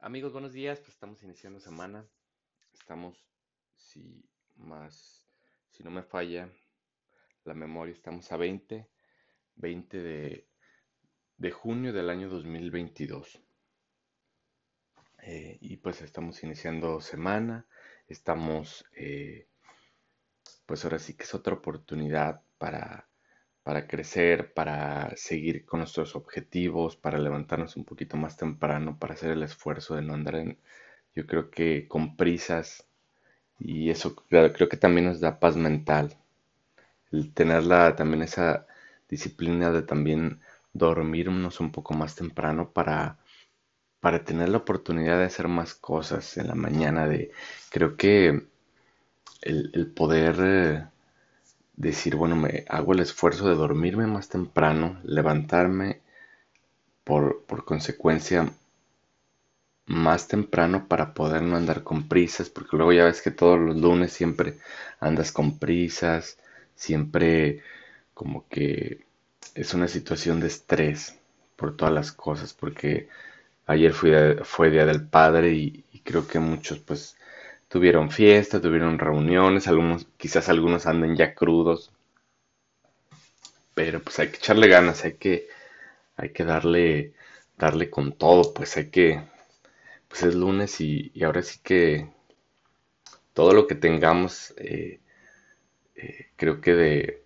amigos, buenos días. Pues estamos iniciando semana. Estamos, si más, si no me falla la memoria, estamos a 20, 20 de, de junio del año 2022. Eh, y pues estamos iniciando semana. Estamos, eh, pues ahora sí que es otra oportunidad para para crecer, para seguir con nuestros objetivos, para levantarnos un poquito más temprano, para hacer el esfuerzo de no andar en, yo creo que con prisas. Y eso creo que también nos da paz mental, el tener también esa disciplina de también dormirnos un poco más temprano para, para tener la oportunidad de hacer más cosas en la mañana, de creo que el, poder... Eh, decir, bueno, me hago el esfuerzo de dormirme más temprano, levantarme por, consecuencia más temprano para poder no andar con prisas, porque luego ya ves que todos los lunes siempre andas con prisas, siempre como que es una situación de estrés por todas las cosas, porque ayer fue Día del Padre y, y creo que muchos pues tuvieron fiesta, tuvieron reuniones, algunos, quizás algunos anden ya crudos, pero pues hay que echarle ganas, hay que, hay que darle, darle con todo, pues hay que, pues es lunes y, ahora sí que todo lo que tengamos, eh, eh, creo que de,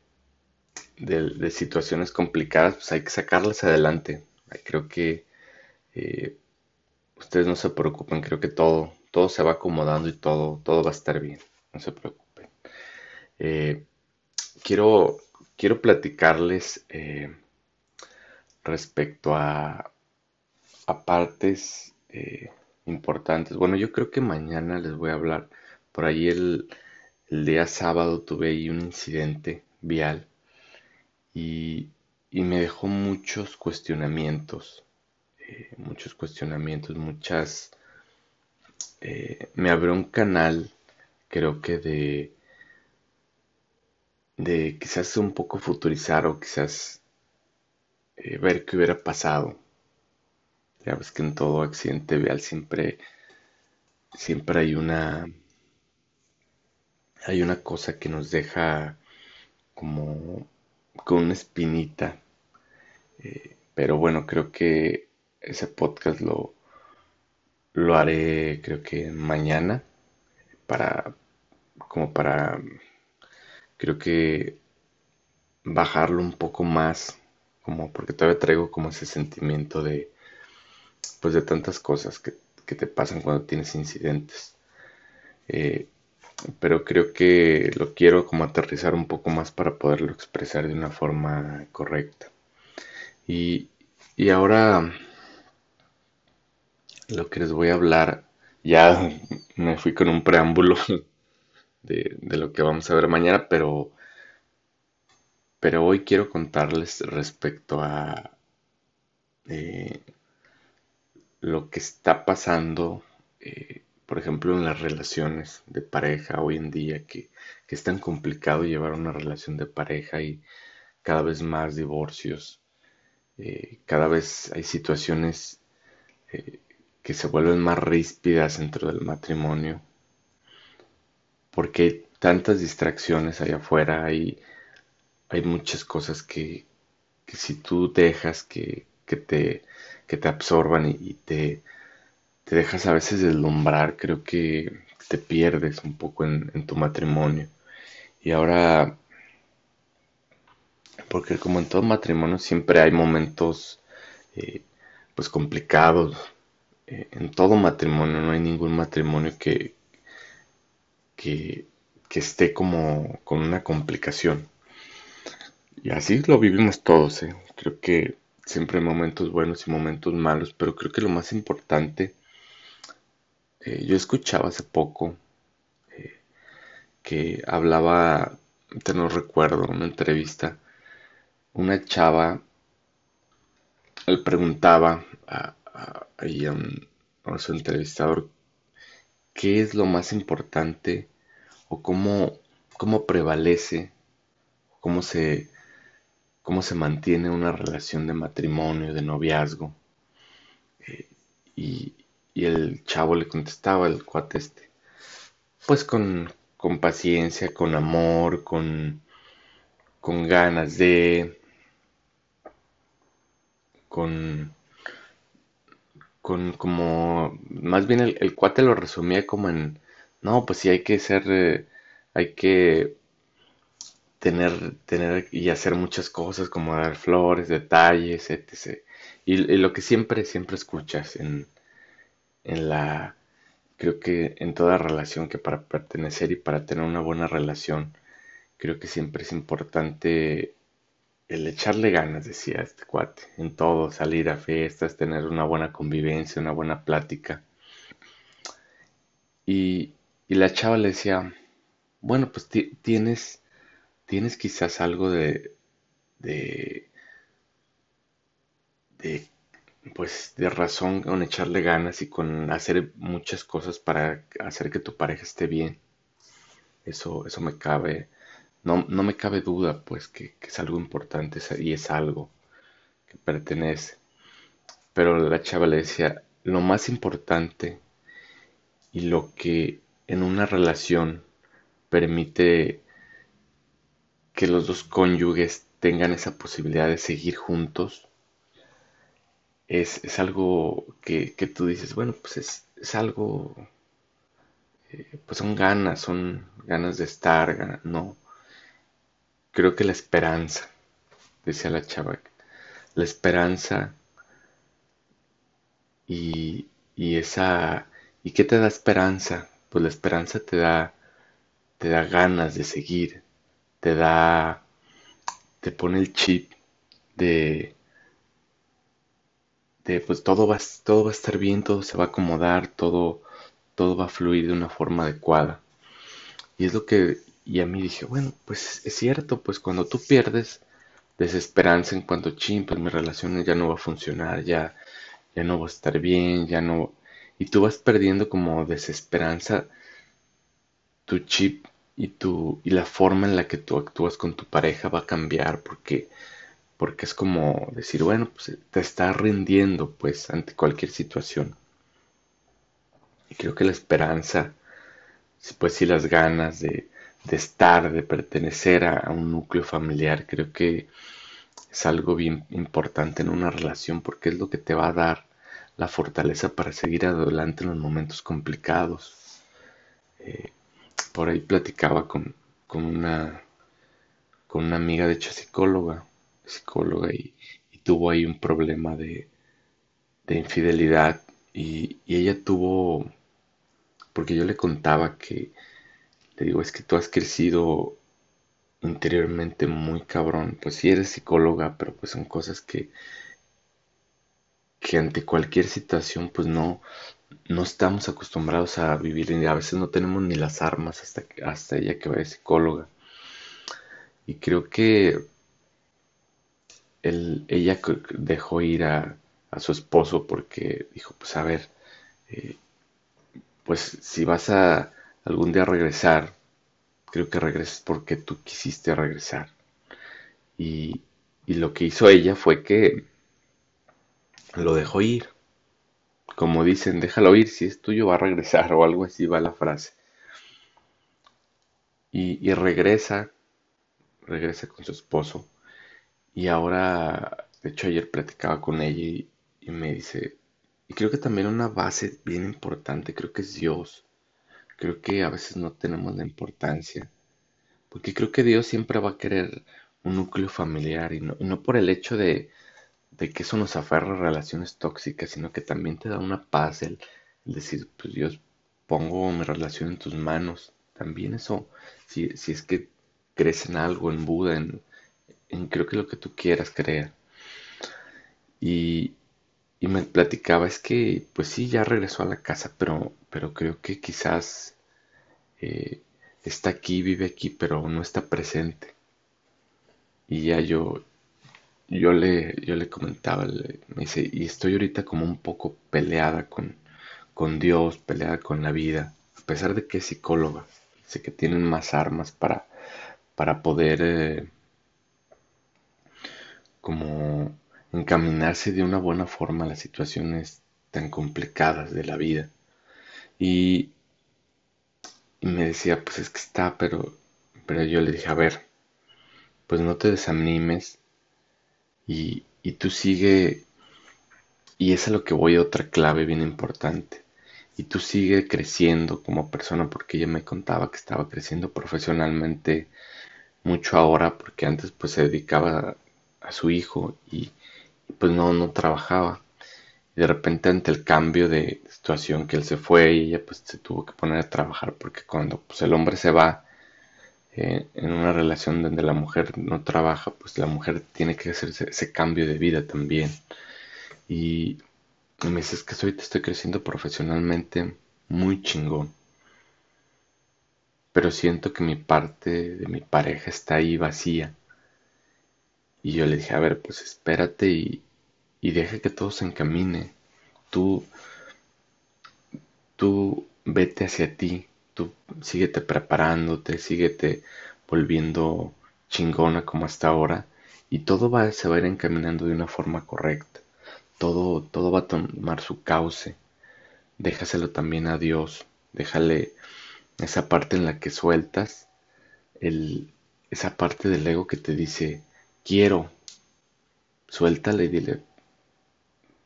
de, situaciones complicadas, pues hay que sacarlas adelante. Creo que eh, ustedes no se preocupen, creo que todo, todo se va acomodando y todo, todo va a estar bien. No se preocupen. Eh, quiero, quiero platicarles eh, respecto a, partes eh, importantes. Bueno, yo creo que mañana les voy a hablar. Por ahí el, el día sábado tuve ahí un incidente vial y, y me dejó muchos cuestionamientos. muchos cuestionamientos, muchas eh, me abrió un canal, creo que de, de quizás un poco futurizar o quizás eh, ver qué hubiera pasado. Ya ves que en todo accidente vial siempre, siempre hay una, hay una cosa que nos deja como con una espinita. Eh, pero bueno, creo que ese podcast lo, lo haré creo que mañana para como para creo que bajarlo un poco más como porque todavía traigo como ese sentimiento de pues de tantas cosas que, te pasan cuando tienes incidentes. Eh, pero creo que lo quiero como aterrizar un poco más para poderlo expresar de una forma correcta. Y, y ahora lo que les voy a hablar, ya me fui con un preámbulo de, lo que vamos a ver mañana, pero, pero hoy quiero contarles respecto a eh, lo que está pasando, eh, por ejemplo, en las relaciones de pareja hoy en día, que, es tan complicado llevar una relación de pareja y cada vez más divorcios, eh, cada vez hay situaciones que se vuelven más ríspidas dentro del matrimonio. Porque hay tantas distracciones allá afuera, hay, hay muchas cosas que, si tú dejas que, te, te absorban y, te, te, dejas a veces deslumbrar, creo que te pierdes un poco en, tu matrimonio. Y ahora, porque como en todo matrimonio siempre hay momentos eh, pues complicados, eh, en todo matrimonio, no hay ningún matrimonio que, que, esté como con una complicación. Y así lo vivimos todos, ¿eh? creo que siempre hay momentos buenos y momentos malos, pero creo que lo más importante, eh, yo escuchaba hace poco que hablaba, te no recuerdo, una entrevista, una chava le preguntaba a, ahí a, a su entrevistador qué es lo más importante o cómo, cómo prevalece, cómo se, cómo se mantiene una relación de matrimonio, de noviazgo. Eh, y, y el chavo le contestaba, el cuate este, pues con, con paciencia, con amor, con, con ganas de, con, con como, más bien el, cuate lo resumía como en, no, pues sí hay que ser, eh, hay que tener, tener y hacer muchas cosas como dar flores, detalles, etc. Y, lo que siempre, siempre escuchas en, en la, creo que en toda relación que para pertenecer y para tener una buena relación, creo que siempre es importante el echarle ganas, decía este cuate, en todo, salir a fiestas, tener una buena convivencia, una buena plática. Y, y la chava le decía, bueno, pues tienes tienes quizás algo de, de, de, pues, de razón con echarle ganas y con hacer muchas cosas para hacer que tu pareja esté bien. Eso, eso me cabe, no, no me cabe duda, pues, que, que es algo importante y es algo que pertenece. Pero la chava le decía, lo más importante y lo que en una relación permite que los dos cónyuges tengan esa posibilidad de seguir juntos, es, algo que, tú dices, bueno, pues es, algo, eh, pues son ganas, son ganas de estar, no. Creo que la esperanza, decía la chava, la esperanza y, y esa, ¿y qué te da esperanza? Pues la esperanza te da, te da ganas de seguir, te da, te pone el chip de, de pues todo va, todo va a estar bien, todo se va a acomodar, todo, todo va a fluir de una forma adecuada. Y es lo que, y a mí dije, bueno, pues es cierto, pues cuando tú pierdes desesperanza en cuanto, ching, pues mi relación ya no va a funcionar, ya, ya no va a estar bien, ya no, y tú vas perdiendo como desesperanza, tu chip y, tu, y la forma en la que tú actúas con tu pareja va a cambiar porque, porque es como decir, bueno, pues te estás rindiendo pues ante cualquier situación. Y creo que la esperanza, pues sí las ganas de, de estar, de pertenecer a, un núcleo familiar, creo que es algo bien importante en una relación porque es lo que te va a dar la fortaleza para seguir adelante en los momentos complicados. Eh, por ahí platicaba con, una, con una amiga, de hecho psicóloga, psicóloga y, tuvo ahí un problema de, de infidelidad y, ella tuvo, porque yo le contaba que, le digo, es que tú has crecido interiormente muy cabrón, pues sí eres psicóloga, pero pues son cosas que, que ante cualquier situación pues no, no estamos acostumbrados a vivir y a veces no tenemos ni las armas hasta, hasta ella que va de psicóloga. Y creo que ella dejó ir a, su esposo porque dijo, pues a ver, eh, pues si vas a algún día regresar, creo que regreses porque tú quisiste regresar. Y, y lo que hizo ella fue que lo dejó ir como dicen, déjalo ir, si es tuyo va a regresar o algo así va la frase. Y, regresa, regresa con su esposo. Y ahora, de hecho ayer platicaba con ella y, y me dice, y creo que también una base bien importante, creo que es Dios. Creo que a veces no tenemos la importancia. Porque creo que Dios siempre va a querer un núcleo familiar y no, y no por el hecho de, de que eso nos aferra a relaciones tóxicas, sino que también te da una paz el, decir, pues Dios, pongo mi relación en tus manos. También eso, si, es que crees en algo, en Buda, en, creo que lo que tú quieras creer. Y, y me platicaba, es que, pues sí, ya regresó a la casa, pero, pero creo que quizás eh, está aquí, vive aquí, pero no está presente. Y ya yo, yo le, yo le comentaba, me dice, y estoy ahorita como un poco peleada con, con Dios, peleada con la vida, a pesar de que es psicóloga, sé que tienen más armas para, para poder eh, como encaminarse de una buena forma a las situaciones tan complicadas de la vida. Y, me decía, pues es que está, pero, pero yo le dije, a ver, pues no te desanimes y, y tú sigue, y es a lo que voy a otra clave bien importante, y tú sigue creciendo como persona, porque ella me contaba que estaba creciendo profesionalmente mucho ahora, porque antes pues se dedicaba a su hijo y, pues no, no trabajaba. Y de repente ante el cambio de situación que él se fue y ella pues se tuvo que poner a trabajar porque cuando pues el hombre se va eh, en una relación donde la mujer no trabaja pues la mujer tiene que hacer ese, cambio de vida también. Y, me dices que te estoy creciendo profesionalmente muy chingón. Pero siento que mi parte de mi pareja está ahí vacía. Y yo le dije, a ver, pues espérate y, y deja que todo se encamine. Tú, tú vete hacia ti, tú síguete preparándote, síguete volviendo chingona como hasta ahora y todo va, se va a ir encaminando de una forma correcta. Todo, todo va a tomar su cauce. Déjaselo también a Dios. Déjale esa parte en la que sueltas el, esa parte del ego que te dice quiero. Suéltale y dile,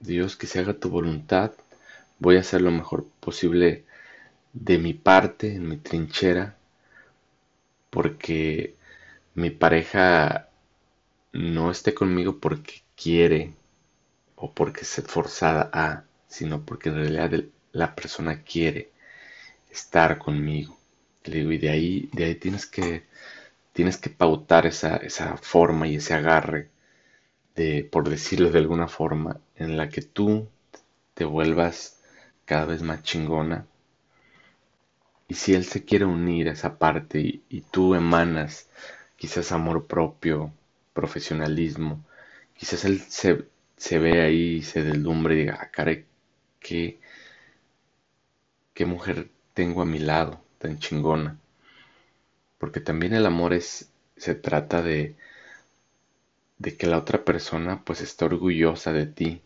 Dios, que se haga tu voluntad. Voy a hacer lo mejor posible de mi parte, en mi trinchera, porque mi pareja no esté conmigo porque quiere o porque es forzada a, sino porque en realidad la persona quiere estar conmigo. Le digo, y de ahí, de ahí tienes que, tienes que pautar esa, esa forma y ese agarre de, por decirlo de alguna forma, en la que tú te vuelvas cada vez más chingona. Y si él se quiere unir a esa parte y, tú emanas quizás amor propio, profesionalismo, quizás él se, se ve ahí, se deslumbre y diga, ah, caray, qué, qué mujer tengo a mi lado, tan chingona. Porque también el amor es, se trata de, de que la otra persona pues esté orgullosa de ti,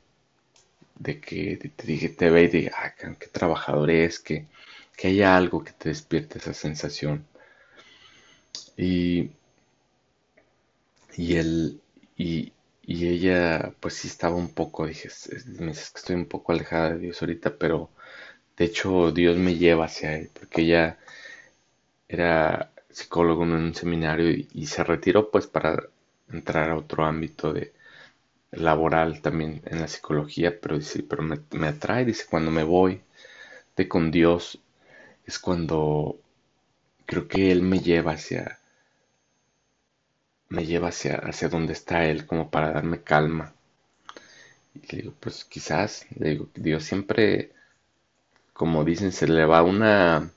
de que te, te, te ve y diga, ah, qué trabajador es, que, que haya algo que te despierte esa sensación. Y, y él, y, y ella pues sí estaba un poco, dije, me dices que estoy un poco alejada de Dios ahorita, pero de hecho Dios me lleva hacia él, porque ella era psicólogo en un seminario y, se retiró pues para entrar a otro ámbito de laboral también en la psicología, pero dice, pero me, atrae, dice, cuando me voy de con Dios es cuando creo que Él me lleva hacia, me lleva hacia, hacia donde está Él, como para darme calma. Y le digo, pues quizás, le digo, Dios siempre, como dicen, se le va una,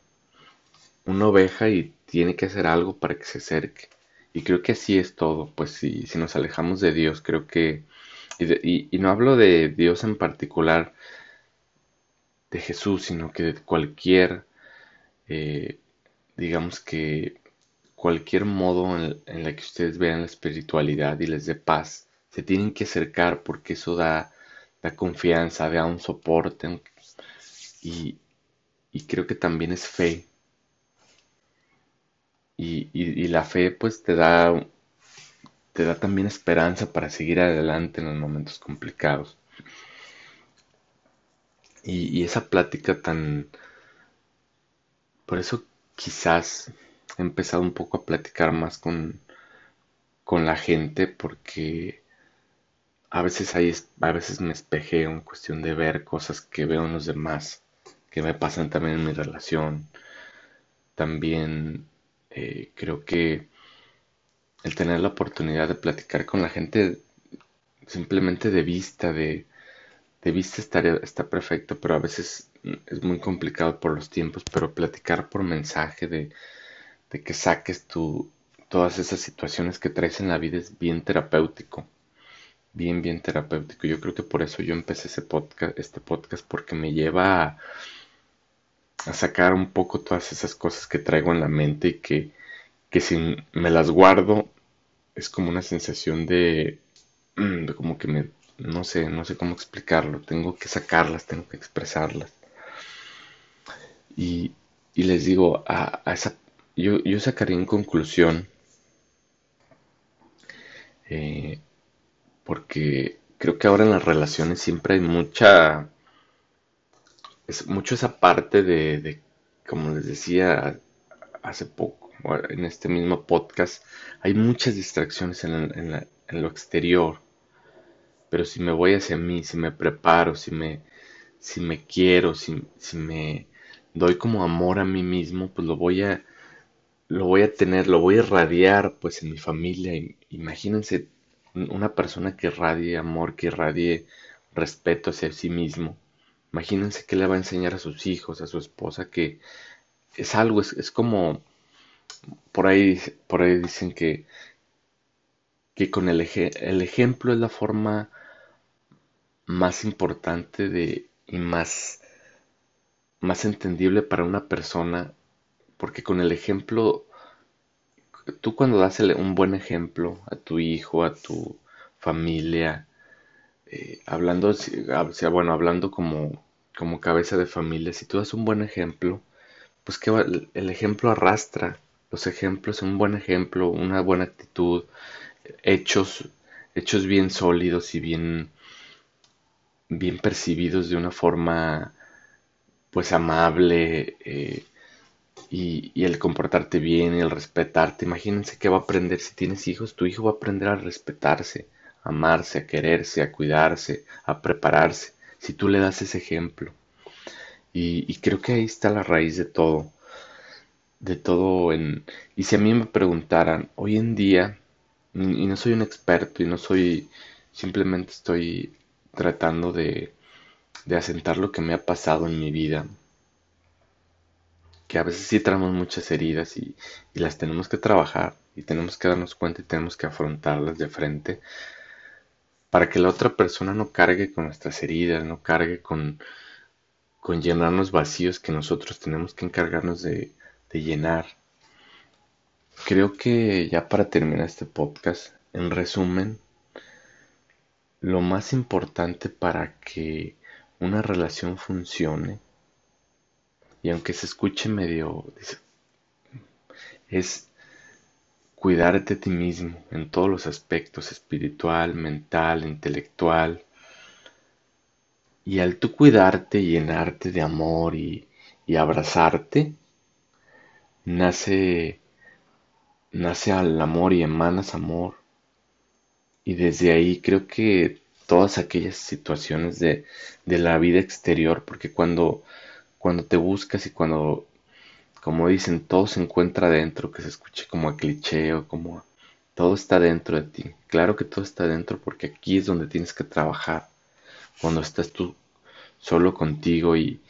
una oveja y tiene que hacer algo para que se acerque. Y creo que así es todo, pues si, si nos alejamos de Dios, creo que, y, no hablo de Dios en particular, de Jesús, sino que de cualquier, eh, digamos que cualquier modo en, en, la que ustedes vean la espiritualidad y les dé paz, se tienen que acercar porque eso da, da confianza, da un soporte. Y, y creo que también es fe, y, la fe pues te da, te da también esperanza para seguir adelante en los momentos complicados. Y, esa plática tan... Por eso quizás he empezado un poco a platicar más con, con la gente porque a veces hay, a veces me espejeo en cuestión de ver cosas que veo en los demás, que me pasan también en mi relación. También eh, creo que el tener la oportunidad de platicar con la gente simplemente de vista, de, de vista estaría, está perfecto, pero a veces es muy complicado por los tiempos, pero platicar por mensaje de, de que saques tu, todas esas situaciones que traes en la vida es bien terapéutico. Bien, bien terapéutico. Yo creo que por eso yo empecé ese podcast, este podcast, porque me lleva a, a sacar un poco todas esas cosas que traigo en la mente y que, que si me las guardo es como una sensación de, mm, de como que me, no sé, no sé cómo explicarlo, tengo que sacarlas, tengo que expresarlas. Y, les digo, a, esa, yo, yo, sacaría en conclusión, eh, porque creo que ahora en las relaciones siempre hay mucha, es mucho esa parte de, como les decía hace poco, en este mismo podcast, hay muchas distracciones en, en lo exterior pero si me voy hacia mí, si me preparo, si me, si me quiero, si, si me doy como amor a mí mismo, pues lo voy a, lo voy a tener, lo voy a irradiar pues en mi familia. Imagínense una persona que irradie amor, que irradie respeto hacia sí mismo. Imagínense que le va a enseñar a sus hijos, a su esposa, que es algo, es, es como, por ahí, por ahí dicen que, que con el, el ejemplo es la forma más importante de, y más, más entendible para una persona, porque con el ejemplo, tú cuando das un buen ejemplo a tu hijo, a tu familia, eh, hablando, sea, bueno, hablando como, como cabeza de familia, si tú das un buen ejemplo, pues que el ejemplo arrastra, los ejemplos, un buen ejemplo, una buena actitud, hechos, hechos bien sólidos y bien bien percibidos de una forma pues amable eh, y, el comportarte bien el respetarte. Imagínense que va a aprender. Si tienes hijos, tu hijo va a aprender a respetarse, a amarse, a quererse, a cuidarse, a prepararse, si tú le das ese ejemplo. Y, creo que ahí está la raíz de todo, de todo en... Y si a mí me preguntaran, hoy en día, y no soy un experto y no soy, simplemente estoy tratando de, de asentar lo que me ha pasado en mi vida. Que a veces sí traemos muchas heridas y, las tenemos que trabajar y tenemos que darnos cuenta y tenemos que afrontarlas de frente para que la otra persona no cargue con nuestras heridas, no cargue con, con llenarnos vacíos que nosotros tenemos que encargarnos de, de llenar. Creo que ya para terminar este podcast, en resumen, lo más importante para que una relación funcione, y aunque se escuche medio, es cuidarte a ti mismo en todos los aspectos, espiritual, mental, intelectual. Y al tú cuidarte, llenarte de amor y, y abrazarte, nace, nace al amor y emanas amor. Y desde ahí creo que todas aquellas situaciones de, la vida exterior, porque cuando, cuando te buscas y cuando, como dicen, todo se encuentra dentro, que se escuche como a cliché o como todo está dentro de ti. Claro que todo está dentro porque aquí es donde tienes que trabajar. Cuando estás tú solo contigo y,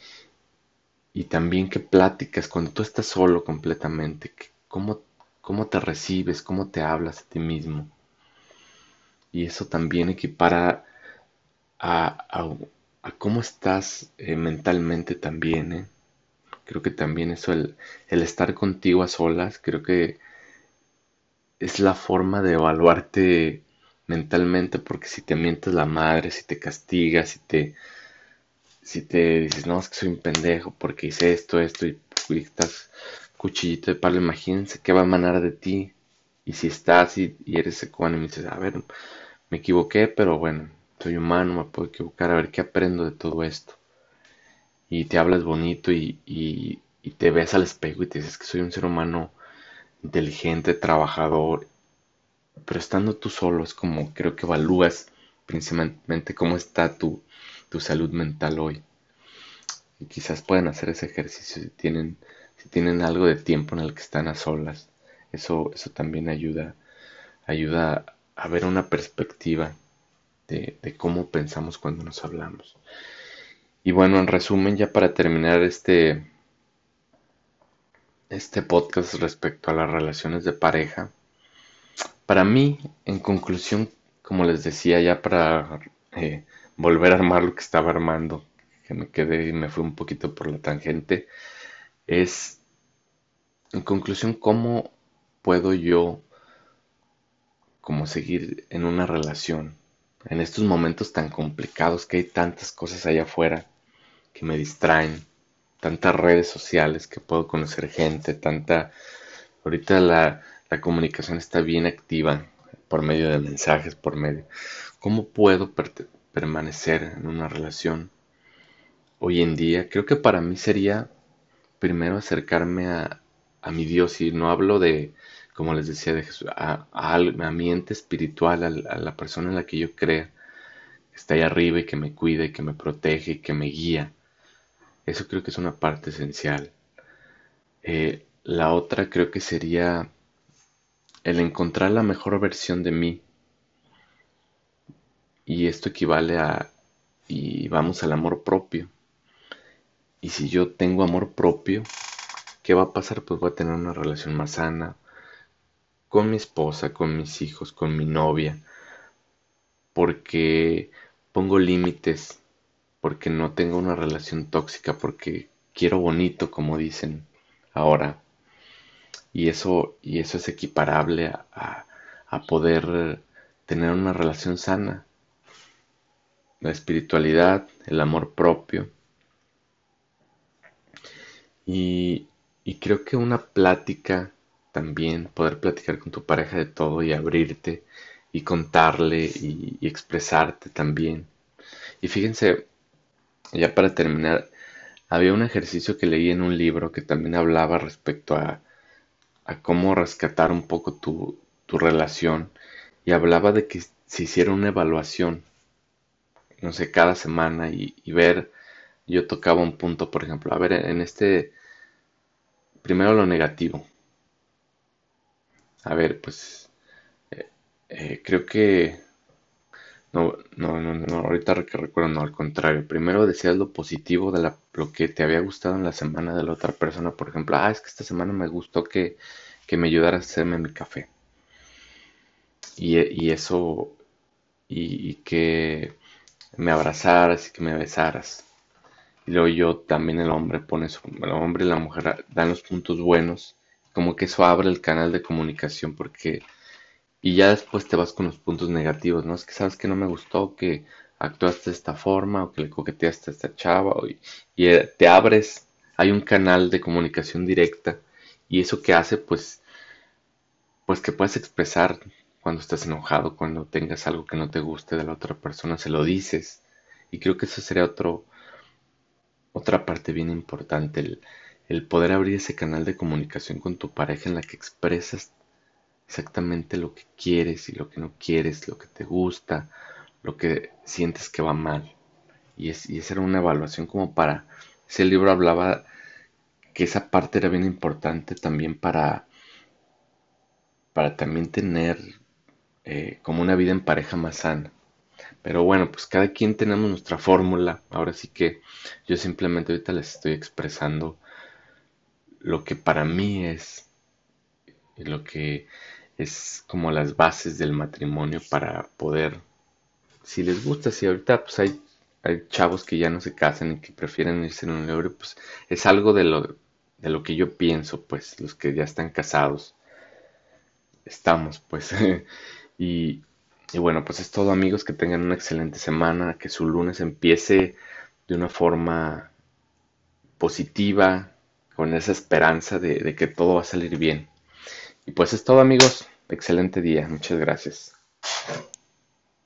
y también que pláticas, cuando tú estás solo completamente, cómo, cómo te recibes, cómo te hablas a ti mismo y eso también equipara a, a, cómo estás eh, mentalmente también. ¿eh? Creo que también eso, el, el estar contigo a solas, creo que es la forma de evaluarte mentalmente, porque si te mientes la madre, si te castigas, si te, si te dices, no, es que soy un pendejo porque hice esto, esto, y, estás cuchillito de palo, imagínense qué va a emanar de ti. Y si estás y, y eres ecuánime y dices, a ver, me equivoqué, pero bueno, soy humano, me puedo equivocar, a ver qué aprendo de todo esto. Y te hablas bonito y, y, te ves al espejo y te dices que soy un ser humano inteligente, trabajador, pero estando tú solo es como creo que evalúas principalmente cómo está tu, tu salud mental hoy. Y quizás pueden hacer ese ejercicio si tienen, si tienen algo de tiempo en el que están a solas. Eso, eso también ayuda, ayuda a ver una perspectiva de, cómo pensamos cuando nos hablamos. Y bueno, en resumen, ya para terminar este, este podcast respecto a las relaciones de pareja, para mí, en conclusión, como les decía, ya para eh, volver a armar lo que estaba armando, que me quedé y me fui un poquito por la tangente, es, en conclusión, cómo puedo yo seguir en una relación en estos momentos tan complicados que hay tantas cosas allá afuera que me distraen, tantas redes sociales que puedo conocer gente, tanta... Ahorita la, la comunicación está bien activa por medio de mensajes, por medio... ¿Cómo puedo permanecer en una relación hoy en día? Creo que para mí sería primero acercarme a, a mi Dios y no hablo de, como les decía, de Jesús, a, a, mi ente espiritual, a, la persona en la que yo crea, que está ahí arriba y que me cuida y que me protege y que me guía. Eso creo que es una parte esencial. Eh, la otra creo que sería el encontrar la mejor versión de mí. Y esto equivale a, y vamos al amor propio. Y si yo tengo amor propio, ¿qué va a pasar? Pues voy a tener una relación más sana con mi esposa, con mis hijos, con mi novia. Porque pongo límites porque no tengo una relación tóxica, porque quiero bonito, como dicen ahora. Y eso, y eso es equiparable a, a poder tener una relación sana. La espiritualidad, el amor propio. Y, y creo que una plática también, poder platicar con tu pareja de todo y abrirte y contarle y, y expresarte también. Y fíjense, ya para terminar, había un ejercicio que leí en un libro que también hablaba respecto a, a cómo rescatar un poco tu, tu relación y hablaba de que se hiciera una evaluación, no sé, cada semana y, ver, yo tocaba un punto, por ejemplo, a ver, en este, primero lo negativo. A ver, pues, eh, eh, creo que no, no, no, no, ahorita que recuerdo, no, al contrario. Primero decías lo positivo de la, lo que te había gustado en la semana de la otra persona. Por ejemplo, ah, es que esta semana me gustó que, que me ayudara a hacerme mi café. Y, y eso, y, y, que me abrazaras y que me besaras. Y luego yo también el hombre pone su, el hombre y la mujer dan los puntos buenos. Como que eso abre el canal de comunicación porque y ya después te vas con los puntos negativos, ¿no? Es que sabes que no me gustó que actuaste de esta forma o que le coqueteaste a esta chava y, eh, te abres, hay un canal de comunicación directa y eso que hace pues pues que puedes expresar cuando estás enojado, cuando tengas algo que no te guste de la otra persona, se lo dices. Y creo que eso sería otro otra parte bien importante, el, el poder abrir ese canal de comunicación con tu pareja en la que expresas exactamente lo que quieres y lo que no quieres, lo que te gusta, lo que sientes que va mal. Y, es, y esa era una evaluación como para... Ese libro hablaba que esa parte era bien importante también para, para también tener eh, como una vida en pareja más sana. Pero bueno, pues cada quien tenemos nuestra fórmula. Ahora sí que yo simplemente ahorita les estoy expresando lo que para mí es lo que es como las bases del matrimonio para poder, si les gusta, si ahorita pues hay, hay chavos que ya no se casan y que prefieren irse en un libre, pues es algo de lo, de lo que yo pienso, pues los que ya están casados, estamos pues. y, y bueno, pues es todo amigos, que tengan una excelente semana, que su lunes empiece de una forma positiva, con esa esperanza de, de que todo va a salir bien. Y pues es todo amigos. Excelente día. Muchas gracias.